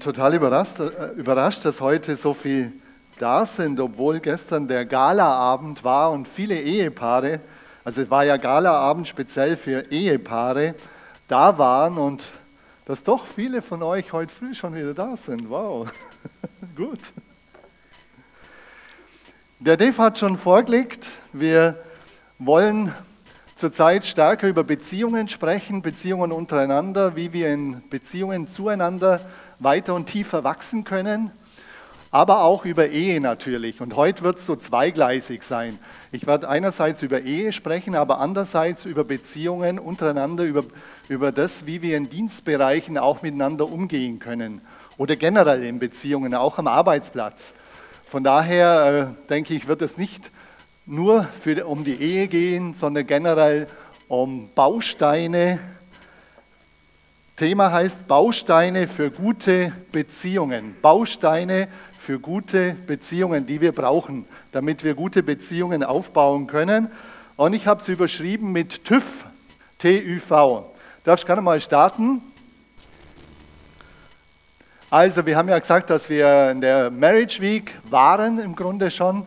total überrascht, äh, überrascht, dass heute so viel da sind, obwohl gestern der Galaabend war und viele Ehepaare, also es war ja Galaabend speziell für Ehepaare, da waren und dass doch viele von euch heute früh schon wieder da sind. Wow, gut. Der Dave hat schon vorgelegt, wir wollen zurzeit stärker über Beziehungen sprechen, Beziehungen untereinander, wie wir in Beziehungen zueinander weiter und tiefer wachsen können, aber auch über Ehe natürlich. Und heute wird es so zweigleisig sein. Ich werde einerseits über Ehe sprechen, aber andererseits über Beziehungen untereinander, über, über das, wie wir in Dienstbereichen auch miteinander umgehen können oder generell in Beziehungen, auch am Arbeitsplatz. Von daher äh, denke ich, wird es nicht nur für, um die Ehe gehen, sondern generell um Bausteine. Thema heißt Bausteine für gute Beziehungen. Bausteine für gute Beziehungen, die wir brauchen, damit wir gute Beziehungen aufbauen können. Und ich habe es überschrieben mit TÜV, T-U-V. Darfst gerne mal starten? Also, wir haben ja gesagt, dass wir in der Marriage Week waren im Grunde schon.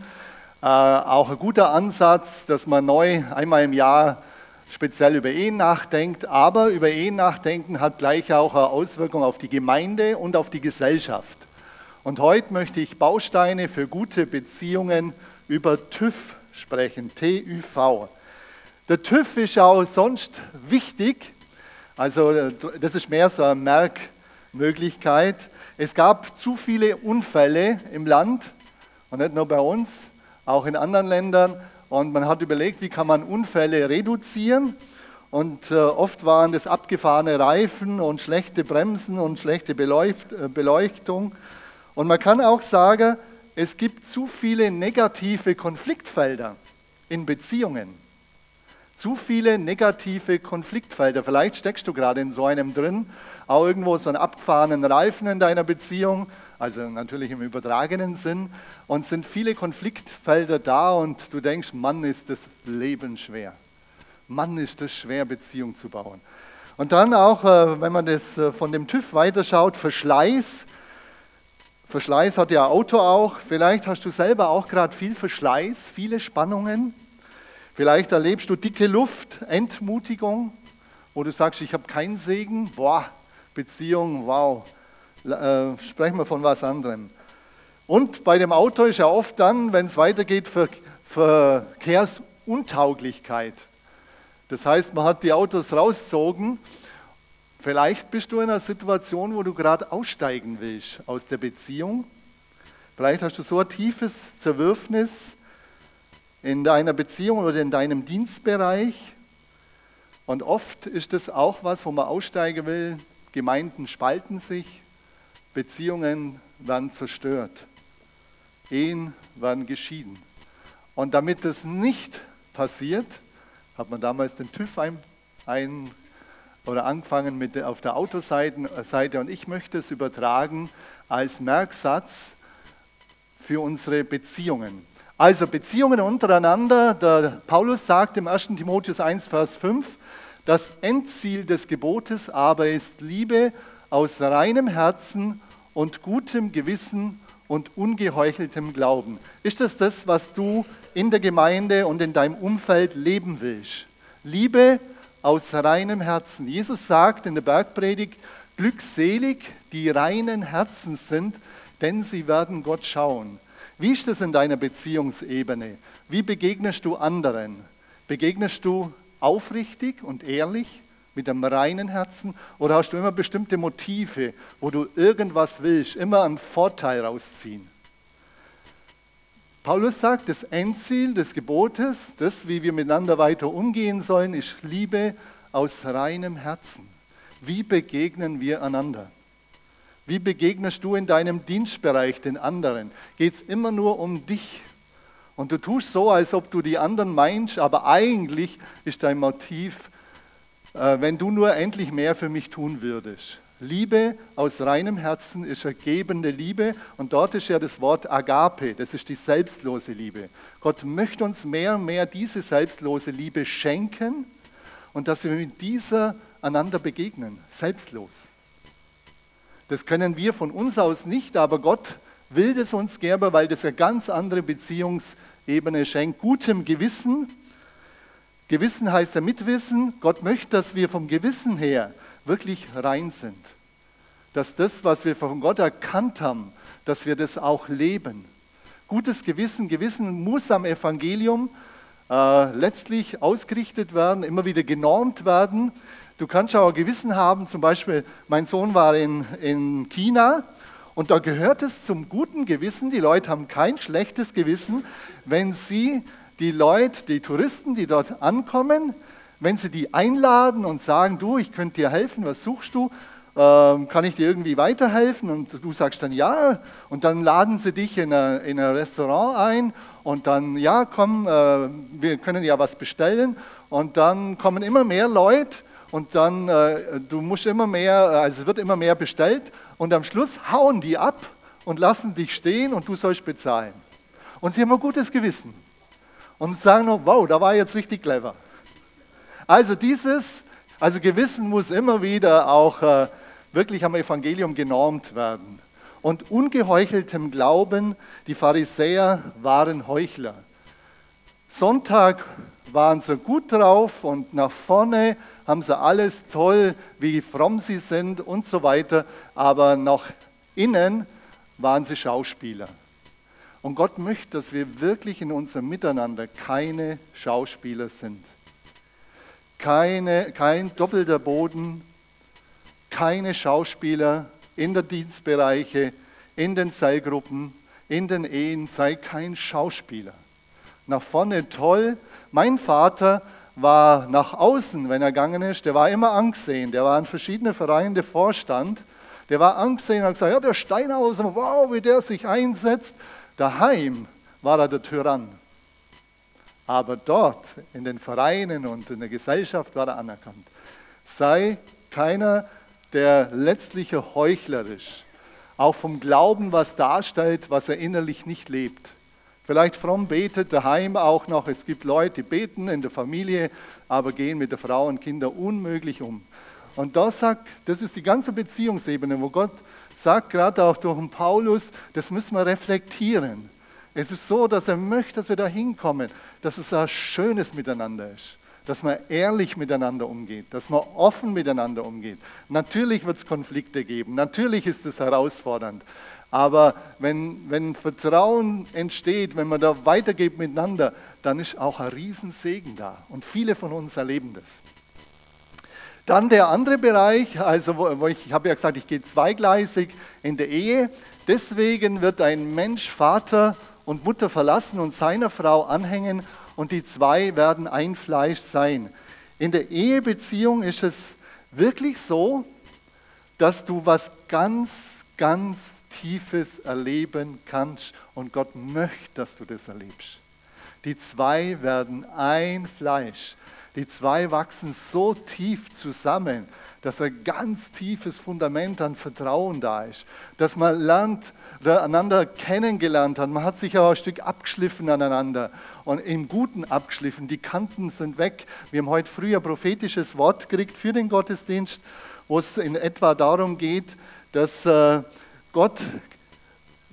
Äh, auch ein guter Ansatz, dass man neu einmal im Jahr speziell über Ehen nachdenkt. Aber über Ehen nachdenken hat gleich auch eine Auswirkung auf die Gemeinde und auf die Gesellschaft. Und heute möchte ich Bausteine für gute Beziehungen über TÜV sprechen, T-U-V. Der TÜV ist auch sonst wichtig, also das ist mehr so eine Merkmöglichkeit. Es gab zu viele Unfälle im Land und nicht nur bei uns, auch in anderen Ländern. Und man hat überlegt, wie kann man Unfälle reduzieren. Und äh, oft waren das abgefahrene Reifen und schlechte Bremsen und schlechte Beleucht äh, Beleuchtung. Und man kann auch sagen, es gibt zu viele negative Konfliktfelder in Beziehungen. Zu viele negative Konfliktfelder. Vielleicht steckst du gerade in so einem drin, auch irgendwo so einen abgefahrenen Reifen in deiner Beziehung also natürlich im übertragenen Sinn. Und sind viele Konfliktfelder da und du denkst, Mann, ist das Leben schwer. Mann, ist das schwer, Beziehung zu bauen. Und dann auch, äh, wenn man das äh, von dem TÜV weiterschaut, Verschleiß. Verschleiß hat ja Auto auch. Vielleicht hast du selber auch gerade viel Verschleiß, viele Spannungen. Vielleicht erlebst du dicke Luft, Entmutigung, wo du sagst, ich habe keinen Segen. Boah, Beziehung, wow, äh, sprechen wir von was anderem. Und bei dem Auto ist ja oft dann, wenn es weitergeht, Ver Verkehrsuntauglichkeit. Das heißt, man hat die Autos rausgezogen. Vielleicht bist du in einer Situation, wo du gerade aussteigen willst aus der Beziehung. Vielleicht hast du so ein tiefes Zerwürfnis in deiner Beziehung oder in deinem Dienstbereich. Und oft ist das auch was, wo man aussteigen will. Gemeinden spalten sich, Beziehungen werden zerstört. Ehen werden geschieden. Und damit das nicht passiert, hat man damals den TÜV ein, ein oder angefangen mit auf der Autoseite und ich möchte es übertragen als Merksatz für unsere Beziehungen. Also Beziehungen untereinander, der Paulus sagt im 1. Timotheus 1, Vers 5, das Endziel des Gebotes aber ist Liebe aus reinem Herzen und gutem Gewissen und ungeheucheltem Glauben. Ist das das, was du in der Gemeinde und in deinem Umfeld leben willst? Liebe aus reinem Herzen. Jesus sagt in der Bergpredigt, glückselig die reinen Herzen sind, denn sie werden Gott schauen. Wie ist das in deiner Beziehungsebene? Wie begegnest du anderen? Begegnest du aufrichtig und ehrlich? Mit einem reinen Herzen? Oder hast du immer bestimmte Motive, wo du irgendwas willst, immer einen Vorteil rausziehen? Paulus sagt, das Endziel des Gebotes, das, wie wir miteinander weiter umgehen sollen, ist Liebe aus reinem Herzen. Wie begegnen wir einander? Wie begegnest du in deinem Dienstbereich den anderen? Geht es immer nur um dich? Und du tust so, als ob du die anderen meinst, aber eigentlich ist dein Motiv wenn du nur endlich mehr für mich tun würdest. Liebe aus reinem Herzen ist ergebende Liebe und dort ist ja das Wort Agape, das ist die selbstlose Liebe. Gott möchte uns mehr und mehr diese selbstlose Liebe schenken und dass wir mit dieser einander begegnen, selbstlos. Das können wir von uns aus nicht, aber Gott will das uns geben, weil das eine ganz andere Beziehungsebene schenkt. Gutem Gewissen. Gewissen heißt ja Mitwissen. Gott möchte, dass wir vom Gewissen her wirklich rein sind. Dass das, was wir von Gott erkannt haben, dass wir das auch leben. Gutes Gewissen, Gewissen muss am Evangelium äh, letztlich ausgerichtet werden, immer wieder genormt werden. Du kannst auch ein Gewissen haben, zum Beispiel, mein Sohn war in, in China und da gehört es zum guten Gewissen, die Leute haben kein schlechtes Gewissen, wenn sie die Leute, die Touristen, die dort ankommen, wenn sie die einladen und sagen, du, ich könnte dir helfen, was suchst du? Ähm, kann ich dir irgendwie weiterhelfen? Und du sagst dann ja. Und dann laden sie dich in ein, in ein Restaurant ein und dann, ja, komm, äh, wir können ja was bestellen. Und dann kommen immer mehr Leute und dann, äh, du musst immer mehr, also es wird immer mehr bestellt und am Schluss hauen die ab und lassen dich stehen und du sollst bezahlen. Und sie haben ein gutes Gewissen und sagen noch, wow, da war jetzt richtig clever. Also dieses, also Gewissen muss immer wieder auch äh, wirklich am Evangelium genormt werden. Und ungeheucheltem Glauben, die Pharisäer waren Heuchler. Sonntag waren sie gut drauf und nach vorne haben sie alles toll, wie fromm sie sind und so weiter, aber nach innen waren sie Schauspieler. Und Gott möchte, dass wir wirklich in unserem Miteinander keine Schauspieler sind. Keine, kein doppelter Boden, keine Schauspieler in den Dienstbereiche, in den Zellgruppen, in den Ehen, sei kein Schauspieler. Nach vorne toll. Mein Vater war nach außen, wenn er gegangen ist, der war immer angesehen. Der war in verschiedenen Vereinen der Vorstand. Der war angesehen und hat gesagt, ja, der Steinhauser, wow, wie der sich einsetzt. Daheim war er der Tyrann. Aber dort, in den Vereinen und in der Gesellschaft, war er anerkannt. Sei keiner, der letztliche Heuchler ist. Auch vom Glauben was darstellt, was er innerlich nicht lebt. Vielleicht fromm betet daheim auch noch. Es gibt Leute, die beten in der Familie, aber gehen mit der Frau und Kindern unmöglich um. Und da sagt, das ist die ganze Beziehungsebene, wo Gott sagt, gerade auch durch den Paulus, das müssen wir reflektieren. Es ist so, dass er möchte, dass wir da hinkommen, dass es ein schönes Miteinander ist, dass man ehrlich miteinander umgeht, dass man offen miteinander umgeht. Natürlich wird es Konflikte geben, natürlich ist es herausfordernd, aber wenn, wenn Vertrauen entsteht, wenn man da weitergeht miteinander, dann ist auch ein Riesensegen da. Und viele von uns erleben das. Dann der andere Bereich, also wo, ich, ich habe ja gesagt, ich gehe zweigleisig in der Ehe. Deswegen wird ein Mensch Vater und Mutter verlassen und seiner Frau anhängen und die zwei werden ein Fleisch sein. In der Ehebeziehung ist es wirklich so, dass du was ganz, ganz Tiefes erleben kannst und Gott möchte, dass du das erlebst. Die zwei werden ein Fleisch. Die zwei wachsen so tief zusammen, dass ein ganz tiefes Fundament an Vertrauen da ist, dass man lernt, einander kennengelernt hat. Man hat sich auch ein Stück abgeschliffen aneinander und im Guten abgeschliffen. Die Kanten sind weg. Wir haben heute früh ein prophetisches Wort gekriegt für den Gottesdienst, wo es in etwa darum geht, dass äh, Gott,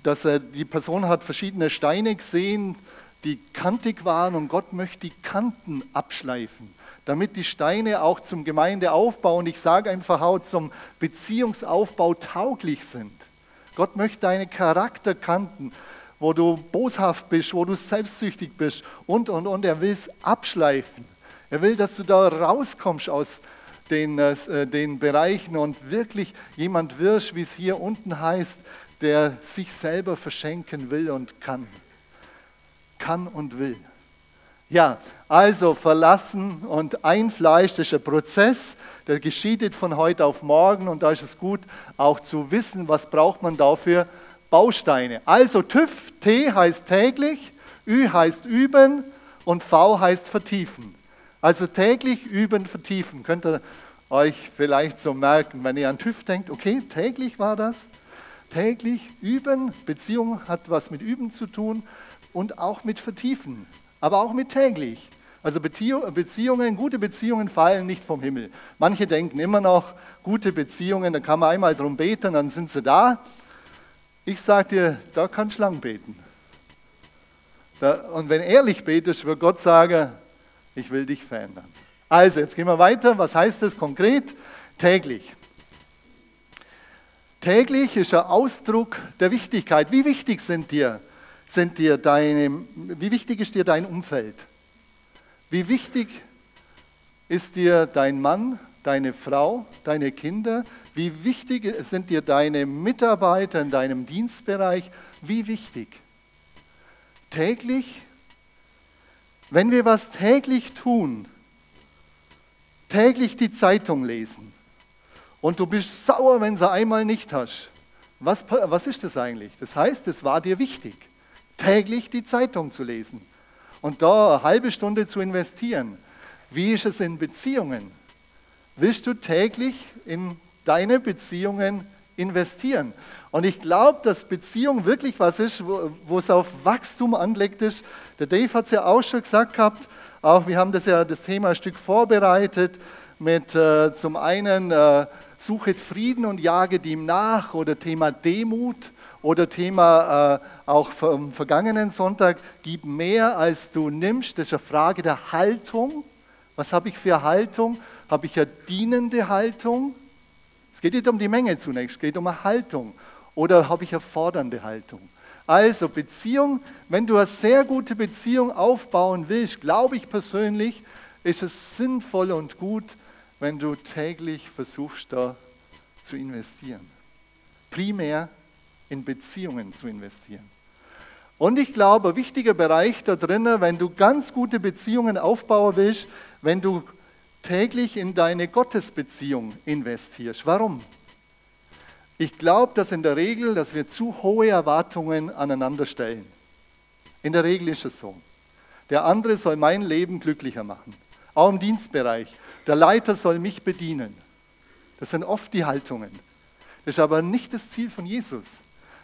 dass er, die Person hat verschiedene Steine gesehen, die kantig waren und Gott möchte die Kanten abschleifen, damit die Steine auch zum Gemeindeaufbau und ich sage einfach auch zum Beziehungsaufbau tauglich sind. Gott möchte deine Charakterkanten, wo du boshaft bist, wo du selbstsüchtig bist und, und, und. Er will es abschleifen. Er will, dass du da rauskommst aus den, äh, den Bereichen und wirklich jemand wirst, wie es hier unten heißt, der sich selber verschenken will und kann. Kann und will. Ja, also verlassen und ein Fleisch, das ist ein Prozess, der geschieht von heute auf morgen und da ist es gut auch zu wissen, was braucht man dafür Bausteine. Also TÜV, T heißt täglich, Ü heißt üben und V heißt vertiefen. Also täglich üben, vertiefen. Könnt ihr euch vielleicht so merken, wenn ihr an TÜV denkt, okay, täglich war das. Täglich üben, Beziehung hat was mit üben zu tun und auch mit vertiefen, aber auch mit täglich. Also Beziehungen, gute Beziehungen fallen nicht vom Himmel. Manche denken immer noch, gute Beziehungen, da kann man einmal drum beten, dann sind sie da. Ich sage dir, da kannst du lang beten. Da, und wenn ehrlich betest, wird Gott sagen, ich will dich verändern. Also, jetzt gehen wir weiter. Was heißt das konkret? Täglich. Täglich ist ein Ausdruck der Wichtigkeit. Wie wichtig sind dir, sind dir deine, wie wichtig ist dir dein Umfeld? Wie wichtig ist dir dein Mann, deine Frau, deine Kinder? Wie wichtig sind dir deine Mitarbeiter in deinem Dienstbereich? Wie wichtig? Täglich, wenn wir was täglich tun, täglich die Zeitung lesen und du bist sauer, wenn sie einmal nicht hast, was, was ist das eigentlich? Das heißt, es war dir wichtig, täglich die Zeitung zu lesen und da eine halbe Stunde zu investieren. Wie ist es in Beziehungen? Willst du täglich in deine Beziehungen investieren? Und ich glaube, dass Beziehung wirklich was ist, wo, es auf Wachstum anlegt ist. Der Dave hat es ja auch schon gesagt gehabt, auch wir haben das ja das Thema ein Stück vorbereitet mit äh, zum einen äh, suchet Frieden und jaget ihm nach oder Thema Demut oder Thema äh, auch vom vergangenen Sonntag, gib mehr als du nimmst. Das ist eine Frage der Haltung. Was habe ich für Haltung? Habe ich eine dienende Haltung? Es geht nicht um die Menge zunächst, es geht um eine Haltung. Oder habe ich eine fordernde Haltung? Also Beziehung, wenn du eine sehr gute Beziehung aufbauen willst, glaube ich persönlich, ist es sinnvoll und gut, wenn du täglich versuchst, da zu investieren. Primär in Beziehungen zu investieren. Und ich glaube, ein wichtiger Bereich da drinnen, wenn du ganz gute Beziehungen aufbauen willst, wenn du täglich in deine Gottesbeziehung investierst. Warum? Ich glaube, dass in der Regel, dass wir zu hohe Erwartungen aneinander stellen. In der Regel ist es so. Der andere soll mein Leben glücklicher machen. Auch im Dienstbereich. Der Leiter soll mich bedienen. Das sind oft die Haltungen. Das ist aber nicht das Ziel von Jesus.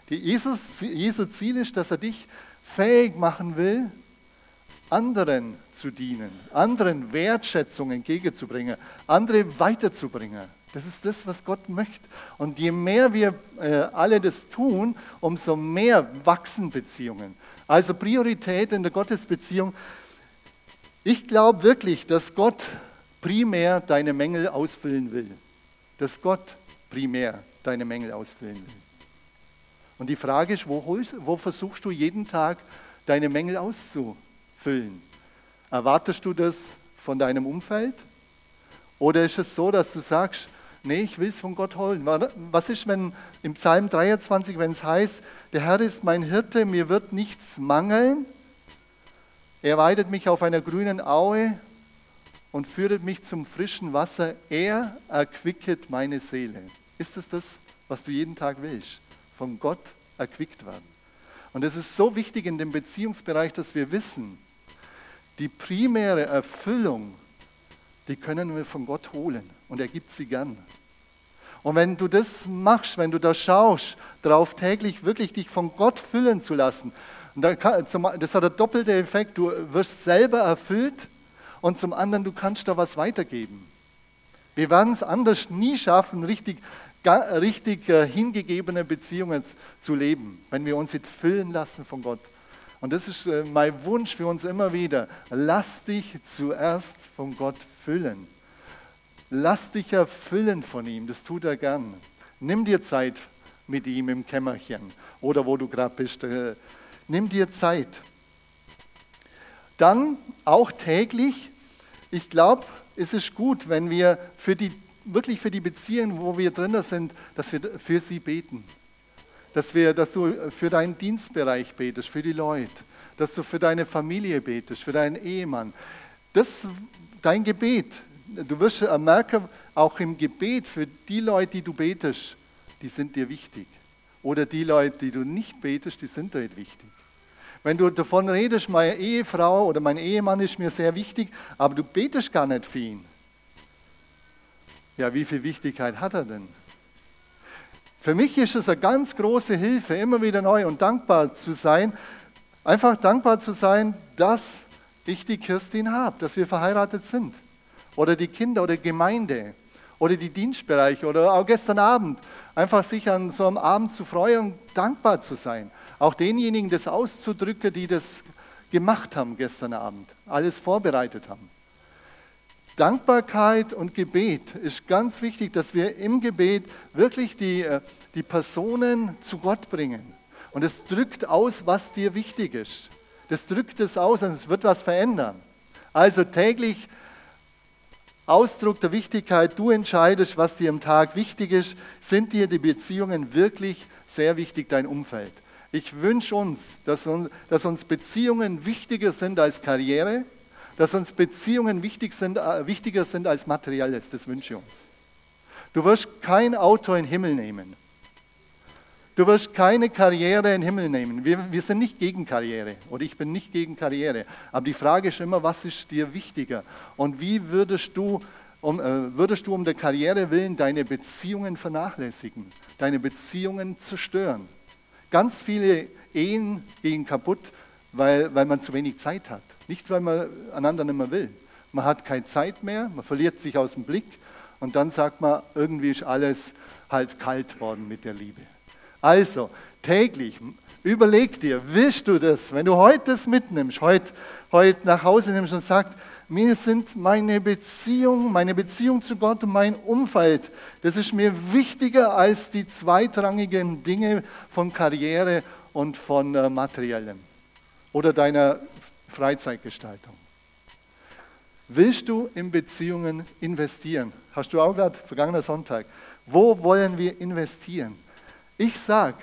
Die Jesus, Jesu Ziel ist, dass er dich fähig machen will, anderen zu dienen, anderen Wertschätzung entgegenzubringen, andere weiterzubringen. Das ist das, was Gott möchte. Und je mehr wir äh, alle das tun, umso mehr wachsen Beziehungen. Also Priorität in der Gottesbeziehung. Ich glaube wirklich, dass Gott primär deine Mängel ausfüllen will. Dass Gott primär deine Mängel ausfüllen will. Und die Frage ist, wo, holst, wo versuchst du jeden Tag deine Mängel auszufüllen? Erwartest du das von deinem Umfeld? Oder ist es so, dass du sagst, Nee, ich will es von Gott holen. Was ist, wenn im Psalm 23, wenn es heißt, der Herr ist mein Hirte, mir wird nichts mangeln. Er weidet mich auf einer grünen Aue und führet mich zum frischen Wasser. Er erquicket meine Seele. Ist es das, was du jeden Tag willst? Von Gott erquickt werden. Und es ist so wichtig in dem Beziehungsbereich, dass wir wissen, die primäre Erfüllung, die können wir von Gott holen und er gibt sie gern. Und wenn du das machst, wenn du da schaust, darauf täglich wirklich dich von Gott füllen zu lassen, das hat einen doppelten Effekt, du wirst selber erfüllt und zum anderen, du kannst da was weitergeben. Wir werden es anders nie schaffen, richtig, richtig äh, hingegebene Beziehungen zu leben, wenn wir uns füllen lassen von Gott. Und das ist äh, mein Wunsch für uns immer wieder. Lass dich zuerst von Gott füllen. Lass dich erfüllen von ihm, das tut er gern. Nimm dir Zeit mit ihm im Kämmerchen oder wo du gerade bist. Äh, nimm dir Zeit. Dann auch täglich, ich glaube, es ist gut, wenn wir für die, wirklich für die Beziehungen, wo wir drin sind, dass wir für sie beten. Dass, wir, dass du für deinen Dienstbereich betest, für die Leute, dass du für deine Familie betest, für deinen Ehemann. Das, dein Gebet, du wirst merken, auch im Gebet für die Leute, die du betest, die sind dir wichtig. Oder die Leute, die du nicht betest, die sind dir nicht wichtig. Wenn du davon redest, meine Ehefrau oder mein Ehemann ist mir sehr wichtig, aber du betest gar nicht für ihn. Ja, wie viel Wichtigkeit hat er denn? Für mich ist es eine ganz große Hilfe, immer wieder neu und dankbar zu sein. Einfach dankbar zu sein, dass ich die Kirstin habe, dass wir verheiratet sind. Oder die Kinder oder Gemeinde oder die Dienstbereiche oder auch gestern Abend. Einfach sich an so einem Abend zu freuen und dankbar zu sein. Auch denjenigen das auszudrücken, die das gemacht haben gestern Abend, alles vorbereitet haben. Dankbarkeit und Gebet ist ganz wichtig, dass wir im Gebet wirklich die, äh, die Personen zu Gott bringen. Und es drückt aus, was dir wichtig ist. Das drückt es aus und es wird was verändern. Also täglich Ausdruck der Wichtigkeit, du entscheidest, was dir im Tag wichtig ist. Sind dir die Beziehungen wirklich sehr wichtig, dein Umfeld? Ich wünsche uns, dass, dass uns Beziehungen wichtiger sind als Karriere, dass uns Beziehungen wichtig sind, äh, wichtiger sind als Materielles. Das wünsche ich uns. Du wirst kein Auto in den Himmel nehmen. Du wirst keine Karriere in den Himmel nehmen. Wir, wir sind nicht gegen Karriere oder ich bin nicht gegen Karriere. Aber die Frage ist immer, was ist dir wichtiger? Und wie würdest du um, äh, würdest du um der Karriere willen deine Beziehungen vernachlässigen, deine Beziehungen zerstören? Ganz viele Ehen gehen kaputt, weil, weil man zu wenig Zeit hat. Nicht, weil man einander nicht mehr will. Man hat keine Zeit mehr, man verliert sich aus dem Blick und dann sagt man, irgendwie ist alles halt kalt worden mit der Liebe. Also, täglich, überleg dir, willst du das, wenn du heute das mitnimmst, heute, heute nach Hause nimmst und sagst, mir sind meine Beziehung, meine Beziehung zu Gott und mein Umfeld, das ist mir wichtiger als die zweitrangigen Dinge von Karriere und von äh, Materiellem oder deiner Freizeitgestaltung. Willst du in Beziehungen investieren? Hast du auch gerade vergangener Sonntag. Wo wollen wir investieren? Ich sage,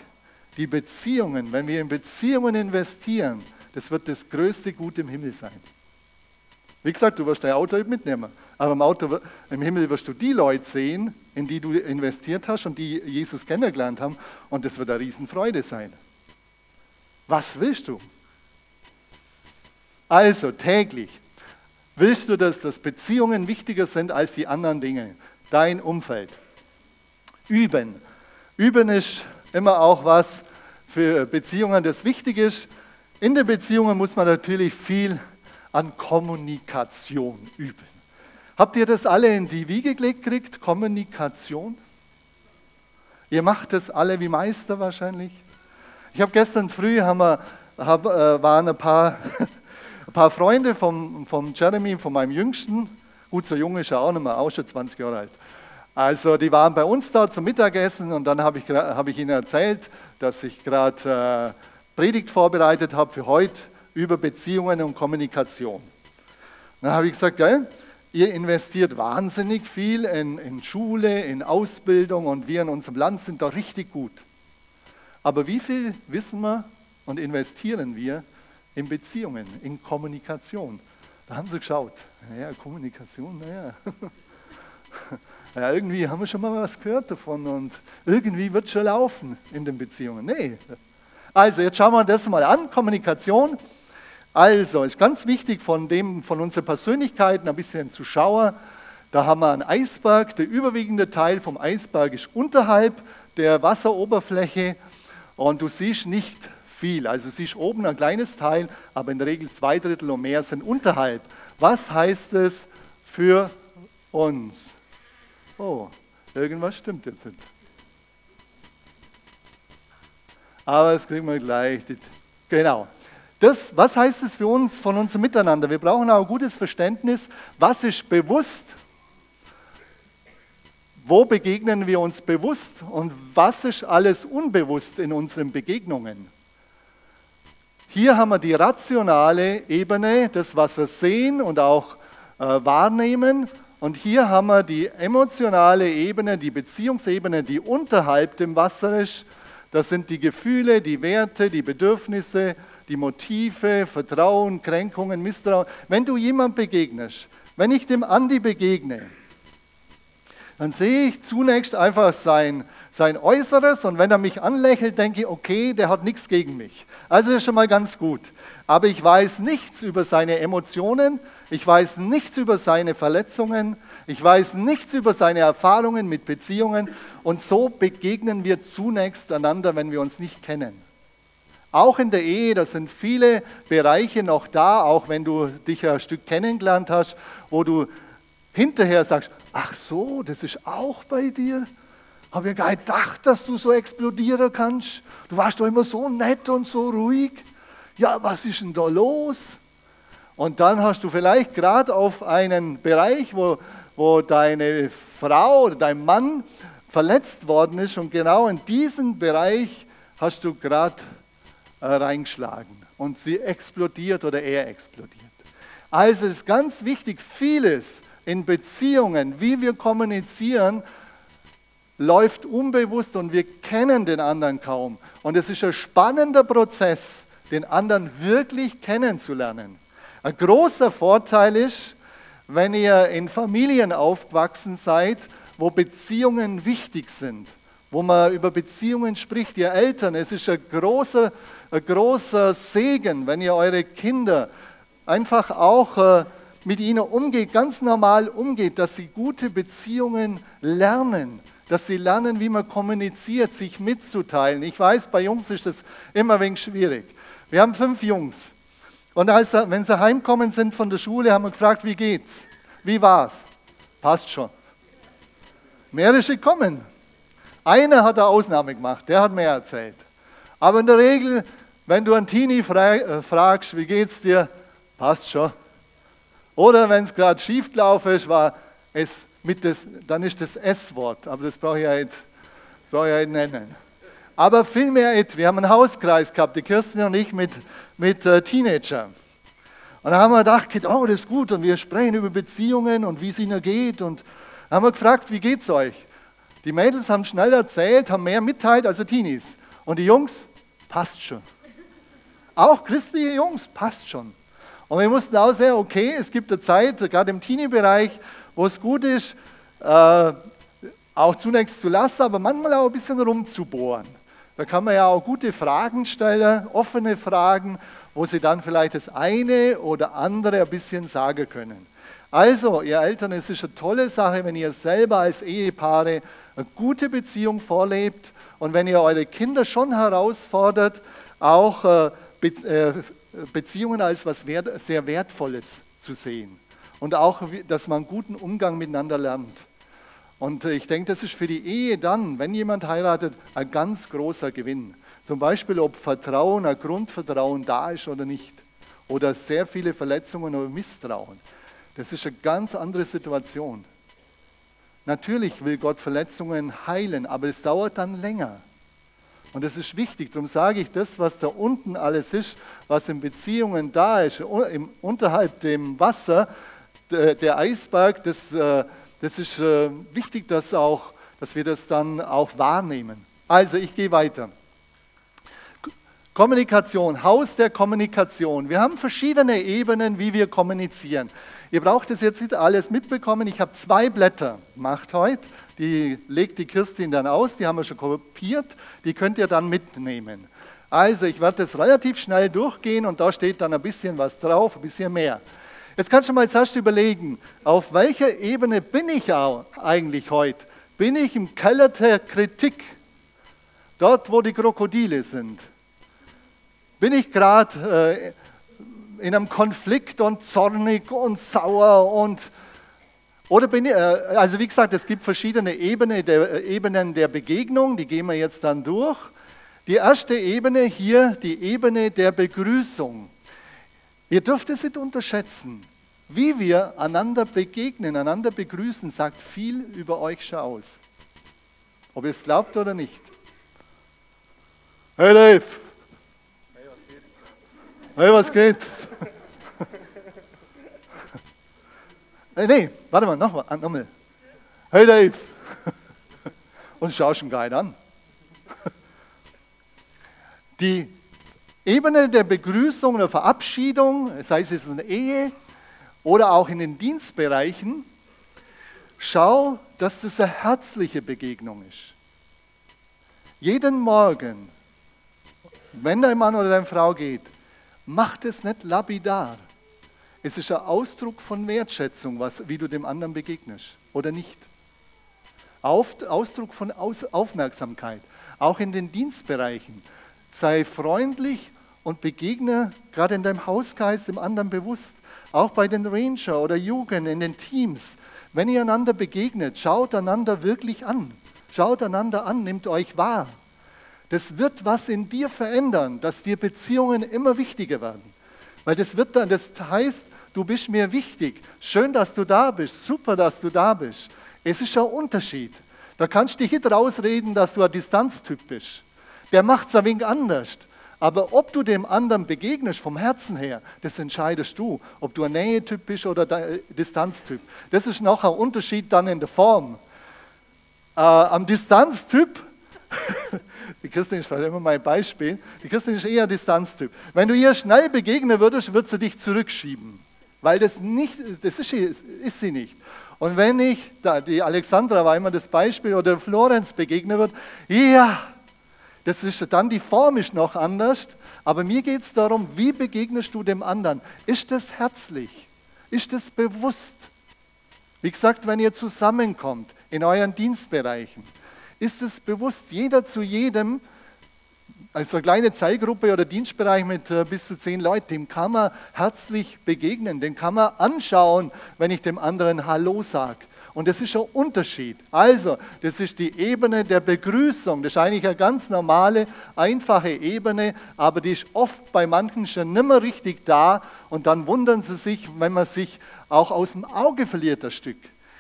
die Beziehungen, wenn wir in Beziehungen investieren, das wird das größte Gut im Himmel sein. Wie gesagt, du wirst dein Auto mitnehmen, aber im, Auto, im Himmel wirst du die Leute sehen, in die du investiert hast und die Jesus kennengelernt haben und das wird eine Riesenfreude sein. Was willst du? Also täglich willst du, dass, dass Beziehungen wichtiger sind als die anderen Dinge, dein Umfeld. Üben. Üben ist immer auch was für Beziehungen, das wichtig ist. In den Beziehungen muss man natürlich viel an Kommunikation üben. Habt ihr das alle in die Wiege gelegt gekriegt? Kommunikation? Ihr macht das alle wie Meister wahrscheinlich. Ich habe gestern früh, haben wir, hab, äh, waren ein paar ein paar Freunde vom, vom Jeremy, von meinem Jüngsten, gut, so jung ist er auch nicht mehr, auch schon 20 Jahre alt. Also die waren bei uns da zum Mittagessen und dann habe ich, hab ich ihnen erzählt, dass ich gerade äh, Predigt vorbereitet habe für heute über Beziehungen und Kommunikation. Dann habe ich gesagt, gell, ihr investiert wahnsinnig viel in, in Schule, in Ausbildung und wir in unserem Land sind da richtig gut. Aber wie viel wissen wir und investieren wir in Beziehungen, in Kommunikation. Da haben sie geschaut. Naja, Kommunikation, naja. Ja, irgendwie haben wir schon mal was gehört davon und irgendwie wird schon laufen in den Beziehungen. Nee. Also, jetzt schauen wir das mal an. Kommunikation. Also, ist ganz wichtig von, dem, von unserer Persönlichkeit ein bisschen zu schauen. Da haben wir einen Eisberg. Der überwiegende Teil vom Eisberg ist unterhalb der Wasseroberfläche und du siehst nicht viel. Also es ist oben ein kleines Teil, aber in der Regel zwei Drittel und mehr sind unterhalb. Was heißt es für uns? Oh, irgendwas stimmt jetzt nicht. Aber das kriegen wir gleich. Genau. Das, was heißt es für uns von unserem Miteinander? Wir brauchen auch ein gutes Verständnis, was ist bewusst, wo begegnen wir uns bewusst und was ist alles unbewusst in unseren Begegnungen. Hier haben wir die rationale Ebene, das, was wir sehen und auch äh, wahrnehmen. Und hier haben wir die emotionale Ebene, die Beziehungsebene, die unterhalb dem Wasser ist. Das sind die Gefühle, die Werte, die Bedürfnisse, die Motive, Vertrauen, Kränkungen, Misstrauen. Wenn du jemand begegnest, wenn ich dem Andi begegne, dann sehe ich zunächst einfach sein, sein Äußeres und wenn er mich anlächelt, denke ich, okay, der hat nichts gegen mich. Also ist schon mal ganz gut. Aber ich weiß nichts über seine Emotionen, ich weiß nichts über seine Verletzungen, ich weiß nichts über seine Erfahrungen mit Beziehungen und so begegnen wir zunächst einander, wenn wir uns nicht kennen. Auch in der Ehe, da sind viele Bereiche noch da, auch wenn du dich ein Stück kennengelernt hast, wo du hinterher sagst, ach so, das ist auch bei dir. Habe ich gar nicht gedacht, dass du so explodieren kannst. Du warst doch immer so nett und so ruhig. Ja, was ist denn da los? Und dann hast du vielleicht gerade auf einen Bereich, wo, wo deine Frau oder dein Mann verletzt worden ist und genau in diesen Bereich hast du gerade äh, reingeschlagen und sie explodiert oder er explodiert. Also ist ganz wichtig, vieles in Beziehungen, wie wir kommunizieren, läuft unbewusst und wir kennen den anderen kaum. Und es ist ein spannender Prozess, den anderen wirklich kennenzulernen. Ein großer Vorteil ist, wenn ihr in Familien aufgewachsen seid, wo Beziehungen wichtig sind, wo man über Beziehungen spricht, ihr Eltern, es ist ein großer ein großer Segen, wenn ihr eure Kinder einfach auch äh, mit ihnen umgeht, ganz normal umgeht, dass sie gute Beziehungen lernen, dass sie lernen, wie man kommuniziert, sich mitzuteilen. Ich weiß, bei Jungs ist das immer ein wenig schwierig. Wir haben fünf Jungs. Und als, wenn sie heimkommen sind von der Schule, haben wir gefragt, wie geht's? Wie war's? Passt schon. Mehrere kommen. Einer hat eine Ausnahme gemacht, der hat mehr erzählt. Aber in der Regel wenn du einen Teenie äh, fragst, wie geht's dir, passt schon. Oder wenn es gerade schief gelaufen ist, war es mit das, dann ist das S-Wort, aber das brauche ich ja nicht, brauche ich ja nicht nennen. Aber vielmehr, wir haben einen Hauskreis gehabt, die Kirsten und ich mit, mit äh, Teenagern. Und da haben wir gedacht, oh, das ist gut, und wir sprechen über Beziehungen und wie es ihnen geht. Und haben wir gefragt, wie geht's euch? Die Mädels haben schnell erzählt, haben mehr mitteilt als die Teenies. Und die Jungs, passt schon. Auch christliche Jungs, passt schon. Und wir mussten auch sehen, okay, es gibt eine Zeit, gerade im Teenie-Bereich, wo es gut ist, äh, auch zunächst zu lassen, aber manchmal auch ein bisschen rumzubohren. Da kann man ja auch gute Fragen stellen, offene Fragen, wo sie dann vielleicht das eine oder andere ein bisschen sagen können. Also, ihr Eltern, es ist eine tolle Sache, wenn ihr selber als Ehepaare eine gute Beziehung vorlebt und wenn ihr eure Kinder schon herausfordert, auch äh, äh, Beziehungen als was sehr Wertvolles zu sehen. Und auch, dass man guten Umgang miteinander lernt. Und äh, ich denke, das ist für die Ehe dann, wenn jemand heiratet, ein ganz großer Gewinn. Zum Beispiel, ob Vertrauen, ein Grundvertrauen da ist oder nicht. Oder sehr viele Verletzungen oder Misstrauen. Das ist eine ganz andere Situation. Natürlich will Gott Verletzungen heilen, aber es dauert dann länger. Und das ist wichtig, darum sage ich, das, was da unten alles ist, was in Beziehungen da ist, unterhalb dem Wasser, der Eisberg, das, äh, das ist äh, wichtig, dass, auch, dass wir das dann auch wahrnehmen. Also, ich gehe weiter. Kommunikation, Haus der Kommunikation. Wir haben verschiedene Ebenen, wie wir kommunizieren. Ihr braucht es jetzt nicht alles mitbekommen. Ich habe zwei Blätter gemacht heute. Die legt die Kirstin dann aus, die haben wir schon kopiert, die könnt ihr dann mitnehmen. Also ich werde das relativ schnell durchgehen und da steht dann ein bisschen was drauf, ein bisschen mehr. Jetzt kannst du mal zuerst überlegen, auf welcher Ebene bin ich eigentlich heute? Bin ich im Keller der Kritik? Dort, wo die Krokodile sind? Bin ich gerade äh, in einem Konflikt und zornig und sauer und oder bin ich, äh, also wie gesagt, es gibt verschiedene Ebenen der, äh, Ebenen der Begegnung, die gehen wir jetzt dann durch. Die erste Ebene hier, die Ebene der Begrüßung. Ihr dürft es nicht unterschätzen. Wie wir einander begegnen, einander begrüßen, sagt viel über euch schon aus. Ob ihr es glaubt oder nicht. Hey Dave! Hey, was geht? Hey, nee, warte mal, nochmal. Noch mal. Hey Dave. Und schau schon geil an. Die Ebene der Begrüßung oder Verabschiedung, sei es in der Ehe oder auch in den Dienstbereichen, schau, dass das eine herzliche Begegnung ist. Jeden Morgen, wenn dein Mann oder deine Frau geht, macht es nicht lapidar. Es ist ein Ausdruck von Wertschätzung, was, wie du dem anderen begegnest oder nicht. Auf, Ausdruck von Aus, Aufmerksamkeit, auch in den Dienstbereichen. sei freundlich und begegne gerade in deinem Hauskreis dem anderen bewusst. Auch bei den Ranger oder Jugend, in den Teams. Wenn ihr einander begegnet, schaut einander wirklich an. Schaut einander an, nehmt euch wahr. Das wird was in dir verändern, dass dir Beziehungen immer wichtiger werden. Weil das wird dann, das heißt, du bist mir wichtig. Schön, dass du da bist. Super, dass du da bist. Es ist ein Unterschied. Da kannst du dich nicht rausreden, dass du ein Distanztyp bist. Der macht es ein wenig anders. Aber ob du dem anderen begegnest vom Herzen her, das entscheidest du. Ob du ein Nähetyp bist oder ein Distanztyp. Das ist noch ein Unterschied dann in der Form. Äh, am Distanztyp Die Christin ist vielleicht immer mein Beispiel. Die Christin ist eher Distanztyp. Wenn du ihr schnell begegnen würdest, wird sie dich zurückschieben. Weil das nicht, das ist, ist sie nicht. Und wenn ich, die Alexandra war immer das Beispiel, oder Florenz begegnen wird, ja, das ist dann, die Form ist noch anders, aber mir geht es darum, wie begegnest du dem anderen? Ist das herzlich? Ist das bewusst? Wie gesagt, wenn ihr zusammenkommt in euren Dienstbereichen, ist es bewusst, jeder zu jedem, also eine kleine Zeitgruppe oder Dienstbereich mit äh, bis zu zehn Leuten, dem kann man herzlich begegnen, den kann man anschauen, wenn ich dem anderen Hallo sage. Und das ist ein Unterschied. Also, das ist die Ebene der Begrüßung. Das ist eigentlich eine ganz normale, einfache Ebene, aber die ist oft bei manchen schon nicht mehr richtig da. Und dann wundern sie sich, wenn man sich auch aus dem Auge verliert, das Stück.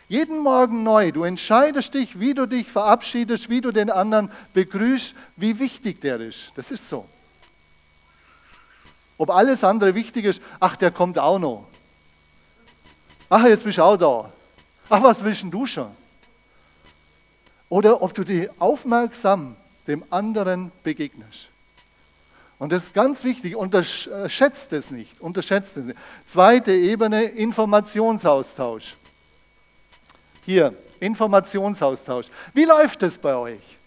Jeden Morgen neu. Du entscheidest dich, wie du dich verabschiedest, wie du den anderen begrüßt, wie wichtig der ist. Das ist so. Ob alles andere wichtig ist, ach, der kommt auch noch. Ach, jetzt bist du auch da. Ach, was willst du schon? Oder ob du dir aufmerksam dem anderen begegnest. Und das ist ganz wichtig, unterschätzt es nicht, unterschätzt es nicht. Zweite Ebene, Informationsaustausch. Hier, Informationsaustausch. Wie läuft es bei euch?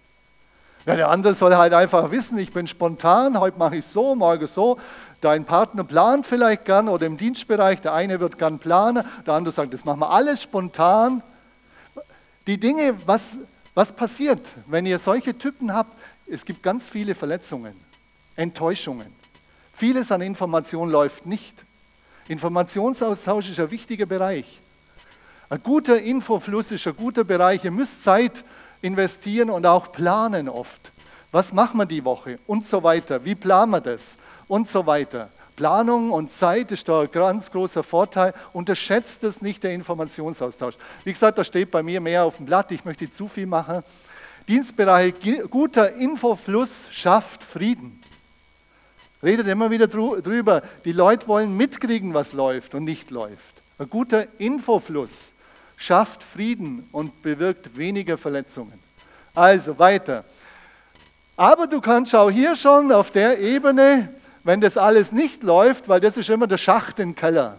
Ja, der andere soll halt einfach wissen, ich bin spontan, heute mache ich so, morgen so. Dein Partner plant vielleicht gern oder im Dienstbereich, der eine wird gern planen, der andere sagt, das machen wir alles spontan. Die Dinge, was, was passiert, wenn ihr solche Typen habt, es gibt ganz viele Verletzungen, Enttäuschungen. Vieles an Information läuft nicht. Informationsaustausch ist ein wichtiger Bereich. Ein guter Infofluss ist ein guter Bereich. Ihr müsst Zeit investieren und auch planen oft. Was machen wir die Woche und so weiter? Wie planen wir das und so weiter? Planung und Zeit ist da ein ganz großer Vorteil. Unterschätzt es nicht, der Informationsaustausch. Wie gesagt, das steht bei mir mehr auf dem Blatt. Ich möchte zu viel machen. Dienstbereich, guter Infofluss schafft Frieden. Redet immer wieder drüber. Die Leute wollen mitkriegen, was läuft und nicht läuft. Ein guter Infofluss schafft Frieden und bewirkt weniger Verletzungen. Also weiter. Aber du kannst auch hier schon auf der Ebene, wenn das alles nicht läuft, weil das ist immer der Schacht im Keller.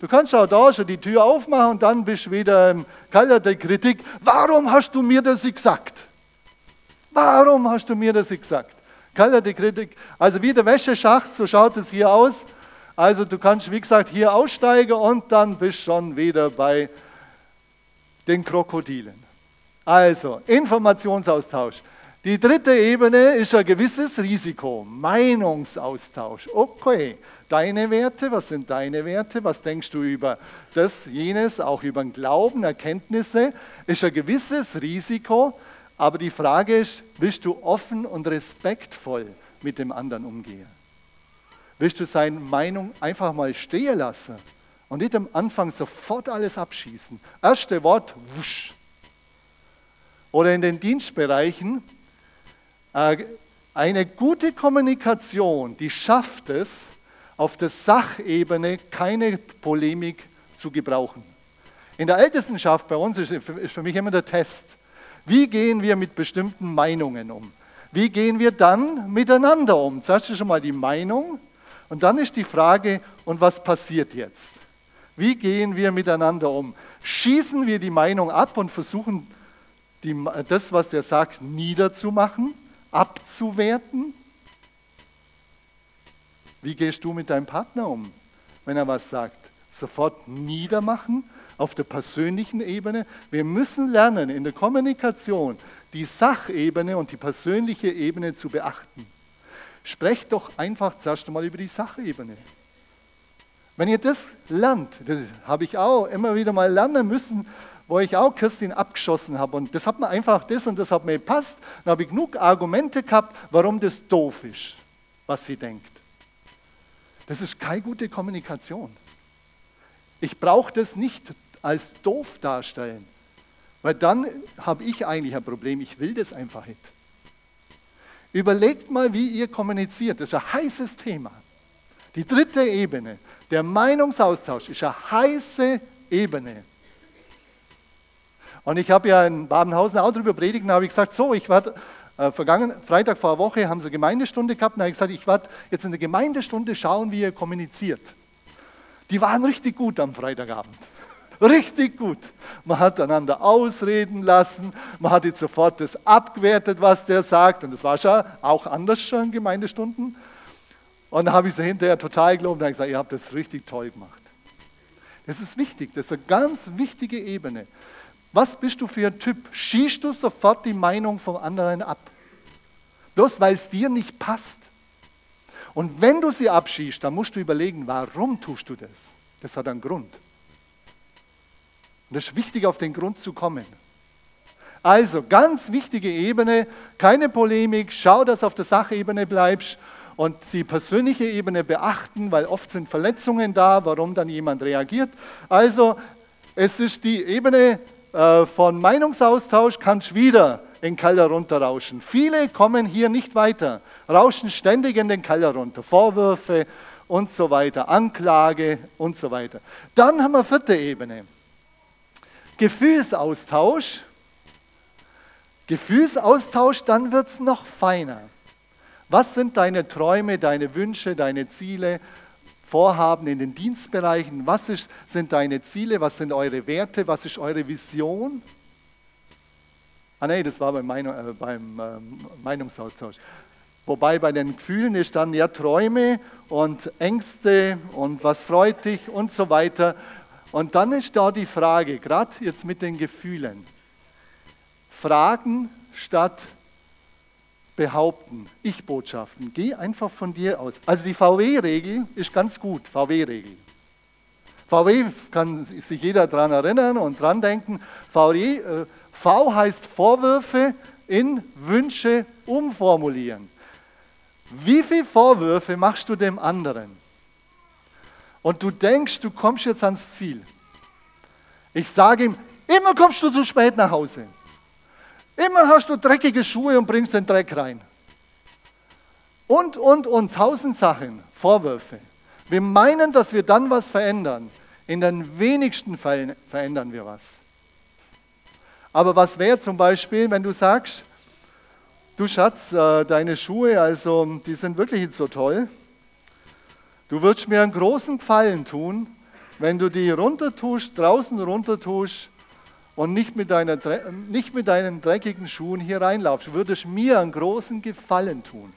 Du kannst auch da schon die Tür aufmachen und dann bist du wieder im Keller der Kritik. Warum hast du mir das gesagt? Warum hast du mir das gesagt? Keller der Kritik. Also wie der Wäscheschacht, so schaut es hier aus. Also du kannst, wie gesagt, hier aussteigen und dann bist schon wieder bei den Krokodilen. Also, Informationsaustausch. Die dritte Ebene ist ein gewisses Risiko, Meinungsaustausch. Okay, deine Werte, was sind deine Werte? Was denkst du über das, jenes, auch über den Glauben, Erkenntnisse? Ist ein gewisses Risiko, aber die Frage ist, willst du offen und respektvoll mit dem anderen umgehen? Willst du seine Meinung einfach mal stehen lassen? Und nicht am Anfang sofort alles abschießen. Erste Wort, wusch. Oder in den Dienstbereichen, eine gute Kommunikation, die schafft es, auf der Sachebene keine Polemik zu gebrauchen. In der Ältestenschaft bei uns ist, ist für mich immer der Test. Wie gehen wir mit bestimmten Meinungen um? Wie gehen wir dann miteinander um? Zuerst ist schon mal die Meinung und dann ist die Frage, und was passiert jetzt? Wie gehen wir miteinander um? Schießen wir die Meinung ab und versuchen, die, das, was der sagt, niederzumachen, abzuwerten? Wie gehst du mit deinem Partner um, wenn er was sagt? Sofort niedermachen auf der persönlichen Ebene? Wir müssen lernen, in der Kommunikation die Sachebene und die persönliche Ebene zu beachten. Sprecht doch einfach zuerst einmal über die Sachebene. Wenn ihr das lernt, das habe ich auch immer wieder mal lernen müssen, wo ich auch Kirstin abgeschossen habe. Und das hat mir einfach das und das hat mir gepasst. Dann habe ich genug Argumente gehabt, warum das doof ist, was sie denkt. Das ist keine gute Kommunikation. Ich brauche das nicht als doof darstellen, weil dann habe ich eigentlich ein Problem. Ich will das einfach nicht. Überlegt mal, wie ihr kommuniziert. Das ist ein heißes Thema. Die dritte Ebene, der Meinungsaustausch, ist eine heiße Ebene. Und ich habe ja in Badenhausen auch darüber predigt, und habe ich gesagt, so, ich werde äh, vergangenen Freitag vor einer Woche haben sie Gemeindestunde gehabt, und habe ich gesagt, ich werde jetzt in der Gemeindestunde schauen, wie ihr kommuniziert. Die waren richtig gut am Freitagabend. Richtig gut. Man hat einander ausreden lassen, man hat jetzt sofort das abgewertet, was der sagt. Und das war schon auch anders schon in Gemeindestunden. Und dann habe ich sie hinterher total gelobt und habe gesagt, ihr habt das richtig toll gemacht. Das ist wichtig, das ist eine ganz wichtige Ebene. Was bist du für ein Typ? Schießt du sofort die Meinung vom anderen ab? Bloß weil es dir nicht passt. Und wenn du sie abschießt, dann musst du überlegen, warum tust du das? Das hat einen Grund. Und es ist wichtig, auf den Grund zu kommen. Also, ganz wichtige Ebene, keine Polemik, schau, dass auf der Sachebene bleibst und die persönliche Ebene beachten, weil oft sind Verletzungen da, warum dann jemand reagiert. Also, es ist die Ebene äh, von Meinungsaustausch, kannst wieder in den Keller runterrauschen. Viele kommen hier nicht weiter, rauschen ständig in den Keller runter. Vorwürfe und so weiter, Anklage und so weiter. Dann haben wir vierte Ebene. Gefühlsaustausch. Gefühlsaustausch, dann wird es noch feiner. Was sind deine Träume, deine Wünsche, deine Ziele, Vorhaben in den Dienstbereichen? Was ist, sind deine Ziele? Was sind eure Werte? Was ist eure Vision? Ah nee, das war beim, Meinung, äh, beim äh, Meinungsaustausch. Wobei bei den Gefühlen ist dann ja Träume und Ängste und was freut dich und so weiter. Und dann ist da die Frage, gerade jetzt mit den Gefühlen, Fragen statt behaupten, Ich-Botschaften. Geh einfach von dir aus. Also die VW-Regel ist ganz gut, VW-Regel. VW kann sich jeder daran erinnern und dran denken. VW, äh, v heißt Vorwürfe in Wünsche umformulieren. Wie viele Vorwürfe machst du dem anderen? und du denkst, du kommst jetzt ans Ziel. Ich sage ihm, immer kommst du zu spät nach Hause. Immer hast du dreckige Schuhe und bringst den Dreck rein. Und, und, und, tausend Sachen, Vorwürfe. Wir meinen, dass wir dann was verändern. In den wenigsten Fällen verändern wir was. Aber was wäre zum Beispiel, wenn du sagst, du Schatz, äh, deine Schuhe, also die sind wirklich nicht so toll. Du würdest mir einen großen Gefallen tun, wenn du die runtertust, draußen runtertust und nicht mit, deiner, nicht mit deinen dreckigen Schuhen hier reinlaufst. Würdest mir einen großen Gefallen tun.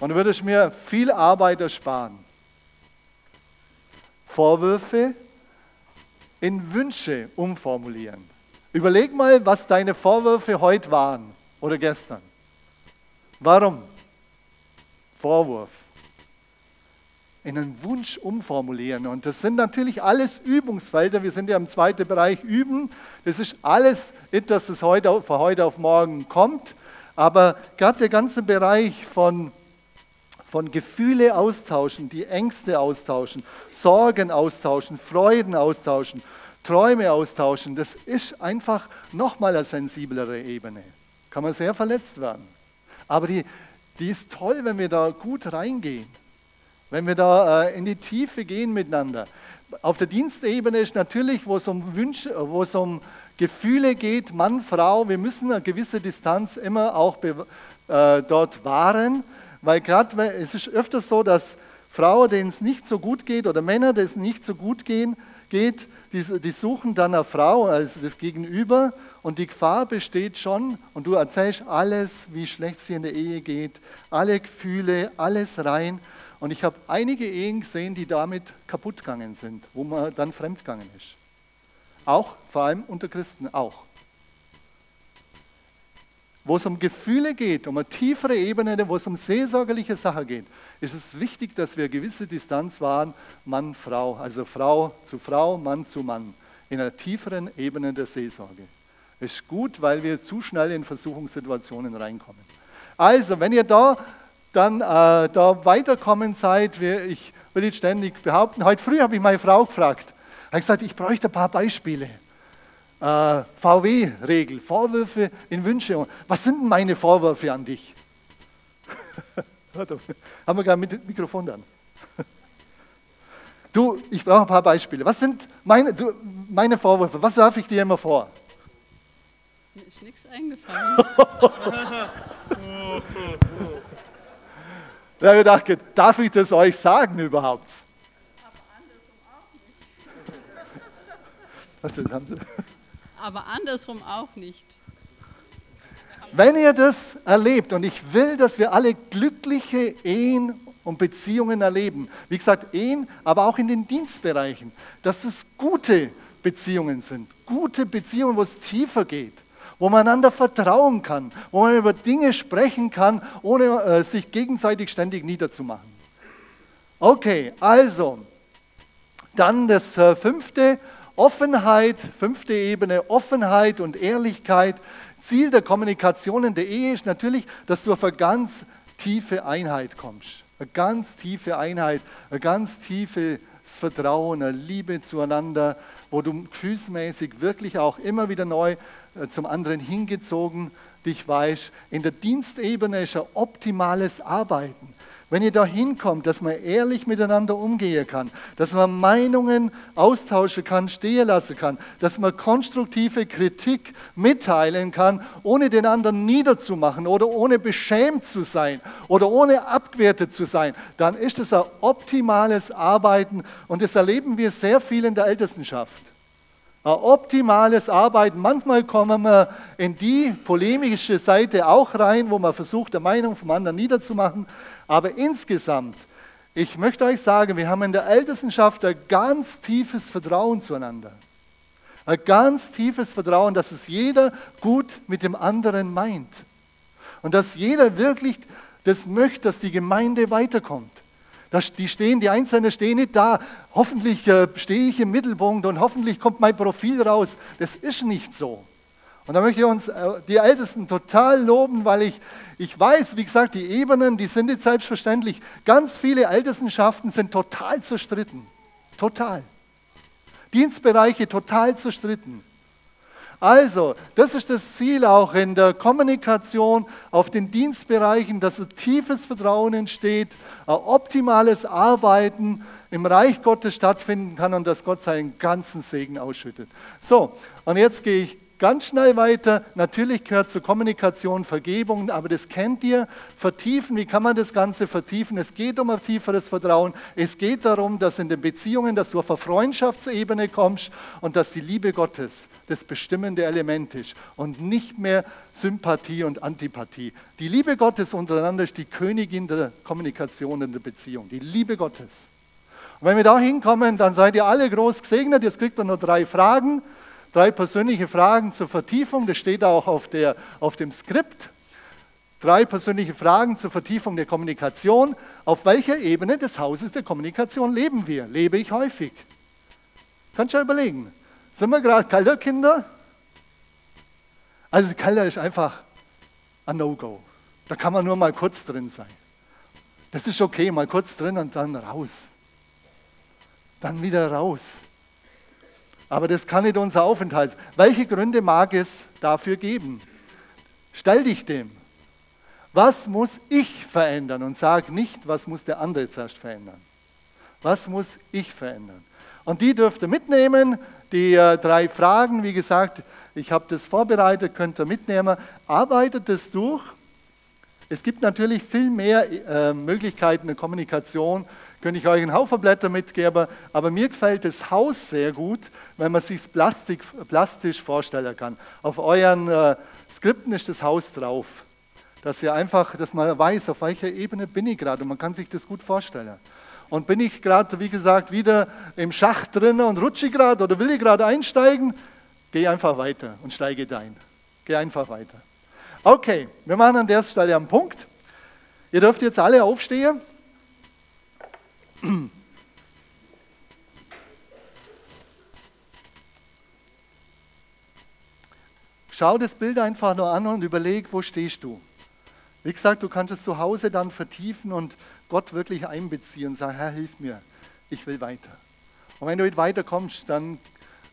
Und würdest mir viel Arbeit ersparen. Vorwürfe in Wünsche umformulieren. Überleg mal, was deine Vorwürfe heute waren oder gestern. Warum? Vorwurf in einen Wunsch umformulieren. Und das sind natürlich alles Übungsfelder. Wir sind ja im zweiten Bereich Üben. Das ist alles, nicht, dass es heute, von heute auf morgen kommt, aber gerade der ganze Bereich von, von Gefühle austauschen, die Ängste austauschen, Sorgen austauschen, Freuden austauschen, Träume austauschen, das ist einfach nochmal eine sensiblere Ebene. Kann man sehr verletzt werden. Aber die, die ist toll, wenn wir da gut reingehen. Wenn wir da äh, in die Tiefe gehen miteinander. Auf der Dienstebene ist natürlich, wo es um Wünsche, wo es um Gefühle geht, Mann, Frau, wir müssen eine gewisse Distanz immer auch äh, dort wahren, weil gerade es ist öfters so, dass Frauen, denen es nicht so gut geht, oder Männer, denen es nicht so gut gehen, geht, die, die suchen dann eine Frau, also das Gegenüber, und die Gefahr besteht schon, und du erzählst alles, wie schlecht es dir in der Ehe geht, alle Gefühle, alles rein, und ich habe einige Ehen gesehen, die damit kaputt gegangen sind, wo man dann fremdgegangen ist. Auch, vor allem unter Christen auch. wo es um Gefühle geht, um eine tiefere Ebene, wo es um seelsorgerliche Sachen geht, ist es wichtig, dass wir eine gewisse Distanz wahren, Mann, Frau, also Frau zu Frau, Mann zu Mann, in einer tieferen Ebene der Seelsorge. Ist gut, weil wir zu schnell in Versuchungssituationen reinkommen. Also, wenn ihr da dann äh, da weiterkommen seid, ich will jetzt ständig behaupten, heute früh habe ich meine Frau gefragt, habe gesagt, ich bräuchte ein paar Beispiele. Äh, VW-Regel, Vorwürfe in Wünsche. Was sind meine Vorwürfe an dich? Haben wir gerade mit Mikrofon dann. Du, ich brauche ein paar Beispiele. Was sind meine, du, meine Vorwürfe? Was werfe ich dir immer vor? Mir ist nichts eingefallen. Da habe ich gedacht, darf ich das euch sagen überhaupt? Aber andersrum auch nicht. Aber andersrum auch nicht. Wenn ihr das erlebt, und ich will, dass wir alle glückliche Ehen und Beziehungen erleben, wie gesagt, Ehen, aber auch in den Dienstbereichen, dass es gute Beziehungen sind, gute Beziehungen, wo es tiefer geht, wo man einander vertrauen kann, wo man über Dinge sprechen kann, ohne äh, sich gegenseitig ständig niederzumachen. Okay, also, dann das äh, fünfte, Offenheit, fünfte Ebene, Offenheit und Ehrlichkeit. Ziel der Kommunikation in der Ehe ist natürlich, dass du auf eine ganz tiefe Einheit kommst. Eine ganz tiefe Einheit, ein ganz tiefes Vertrauen, eine Liebe zueinander, wo du gefühlsmäßig wirklich auch immer wieder neu zum anderen hingezogen dich weißt. In der Dienstebene ist ein optimales Arbeiten. Wenn ihr da hinkommt, dass man ehrlich miteinander umgehen kann, dass man Meinungen austauschen kann, stehen lassen kann, dass man konstruktive Kritik mitteilen kann, ohne den anderen niederzumachen oder ohne beschämt zu sein oder ohne abgewertet zu sein, dann ist es ein optimales Arbeiten und das erleben wir sehr viel in der Ältestenschaft. Ein optimales Arbeiten. Manchmal kommen wir in die polemische Seite auch rein, wo man versucht, die Meinung vom anderen niederzumachen. Aber insgesamt, ich möchte euch sagen, wir haben in der Ältestenschaft ein ganz tiefes Vertrauen zueinander. Ein ganz tiefes Vertrauen, dass es jeder gut mit dem anderen meint. Und dass jeder wirklich das möchte, dass die Gemeinde weiterkommt. Die, stehen, die Einzelnen stehen nicht da, hoffentlich äh, stehe ich im Mittelpunkt und hoffentlich kommt mein Profil raus. Das ist nicht so. Und da möchte ich uns, äh, die Ältesten, total loben, weil ich, ich weiß, wie gesagt, die Ebenen, die sind nicht selbstverständlich. Ganz viele Ältestenschaften sind total zerstritten. Total. Dienstbereiche total zerstritten. Also, das ist das Ziel auch in der Kommunikation auf den Dienstbereichen, dass ein tiefes Vertrauen entsteht, ein optimales Arbeiten im Reich Gottes stattfinden kann und dass Gott seinen ganzen Segen ausschüttet. So, und jetzt gehe ich Ganz schnell weiter. Natürlich gehört zur Kommunikation Vergebung, aber das kennt ihr. Vertiefen, wie kann man das Ganze vertiefen? Es geht um ein tieferes Vertrauen. Es geht darum, dass in den Beziehungen, dass du auf eine Freundschaftsebene kommst und dass die Liebe Gottes das bestimmende Element ist und nicht mehr Sympathie und Antipathie. Die Liebe Gottes untereinander ist die Königin der Kommunikation in der Beziehung. Die Liebe Gottes. Und wenn wir da hinkommen, dann seid ihr alle groß gesegnet. Jetzt kriegt ihr nur drei Fragen. Drei persönliche Fragen zur Vertiefung, das steht auch auf, der, auf dem Skript. Drei persönliche Fragen zur Vertiefung der Kommunikation. Auf welcher Ebene des Hauses der Kommunikation leben wir? Lebe ich häufig? Kannst du ja überlegen. Sind wir gerade Kalterkinder? Also Kalter ist einfach ein No-Go. Da kann man nur mal kurz drin sein. Das ist okay, mal kurz drin und dann raus. Dann wieder raus. Aber das kann nicht unser Aufenthalt sein. Welche Gründe mag es dafür geben? Stell dich dem. Was muss ich verändern? Und sag nicht, was muss der andere zuerst verändern. Was muss ich verändern? Und die dürft ihr mitnehmen. Die äh, drei Fragen, wie gesagt, ich habe das vorbereitet, könnt ihr mitnehmen. Arbeitet es durch. Es gibt natürlich viel mehr äh, Möglichkeiten der Kommunikation könnte ich euch einen Haufen Blätter mitgeben, aber mir gefällt das Haus sehr gut, wenn man sich Plastik, plastisch vorstellen kann. Auf euren äh, Skripten ist das Haus drauf, dass ihr einfach, dass man weiß, auf welcher Ebene bin ich gerade und man kann sich das gut vorstellen. Und bin ich gerade, wie gesagt, wieder im Schacht drin und rutsche gerade oder will ich gerade einsteigen, geh einfach weiter und steige ein. Geh einfach weiter. Okay, wir machen an der Stelle einen Punkt. Ihr dürft jetzt alle aufstehen. Schau das Bild einfach nur an und überleg, wo stehst du. Wie gesagt, du kannst es zu Hause dann vertiefen und Gott wirklich einbeziehen und sagen, Herr, hilf mir, ich will weiter. Und wenn du nicht weiterkommst, dann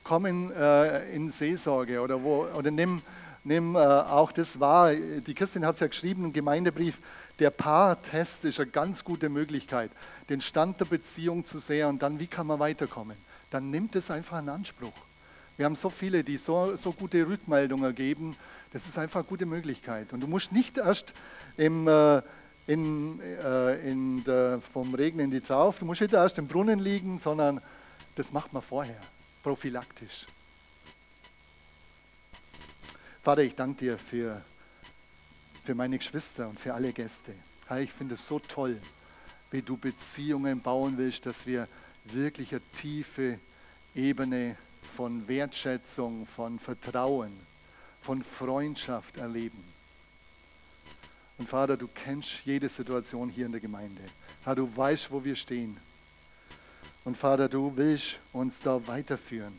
komm in, äh, in Seelsorge oder, wo, oder nimm, nimm äh, auch das wahr. Die Christin hat es ja geschrieben im Gemeindebrief, der Paartest ist eine ganz gute Möglichkeit, den Stand der Beziehung zu sehen und dann, wie kann man weiterkommen. Dann nimmt es einfach in Anspruch. Wir haben so viele, die so, so gute Rückmeldungen geben. Das ist einfach eine gute Möglichkeit. Und du musst nicht erst im, äh, in, äh, in der, vom Regen in die Traufe, du musst nicht erst im Brunnen liegen, sondern das macht man vorher, prophylaktisch. Vater, ich danke dir für, für meine Geschwister und für alle Gäste. Herr, ich finde es so toll, wie du Beziehungen bauen willst, dass wir wirklich eine tiefe Ebene von Wertschätzung, von Vertrauen, von Freundschaft erleben. Und Vater, du kennst jede Situation hier in der Gemeinde. Herr, du weißt, wo wir stehen. Und Vater, du willst uns da weiterführen.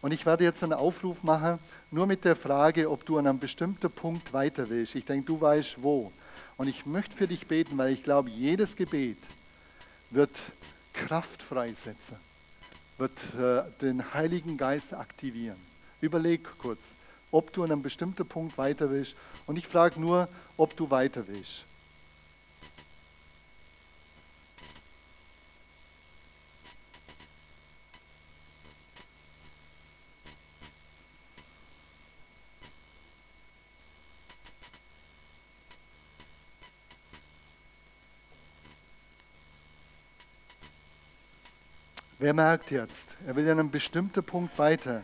Und ich werde jetzt einen Aufruf machen, nur mit der Frage, ob du an einem bestimmten Punkt weiter willst. Ich denke, du weißt wo. Und ich möchte für dich beten, weil ich glaube, jedes Gebet wird Kraft freisetzen wird äh, den Heiligen Geist aktivieren. Überleg kurz, ob du an einem bestimmten Punkt weiter willst. Und ich frage nur, ob du weiter willst. Wer merkt jetzt, er will an einem bestimmten Punkt weiter,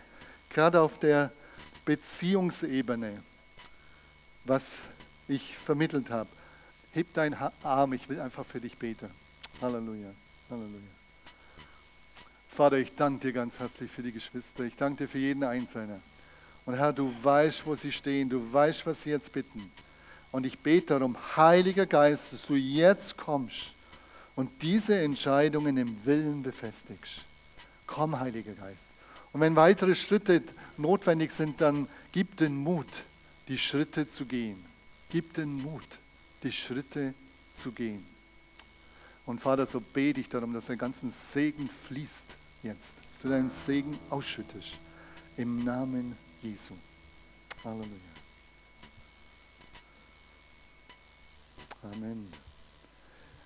gerade auf der Beziehungsebene, was ich vermittelt habe. Heb deinen Arm, ich will einfach für dich beten. Halleluja, Halleluja. Vater, ich danke dir ganz herzlich für die Geschwister. Ich danke dir für jeden Einzelnen. Und Herr, du weißt, wo sie stehen. Du weißt, was sie jetzt bitten. Und ich bete darum, Heiliger Geist, dass du jetzt kommst und diese Entscheidungen im Willen befestigst. Komm, Heiliger Geist. Und wenn weitere Schritte notwendig sind, dann gib den Mut, die Schritte zu gehen. Gib den Mut, die Schritte zu gehen. Und Vater, so bete ich darum, dass der ganze Segen fließt jetzt, dass du deinen Segen ausschüttest. Im Namen Jesu. Halleluja. Amen.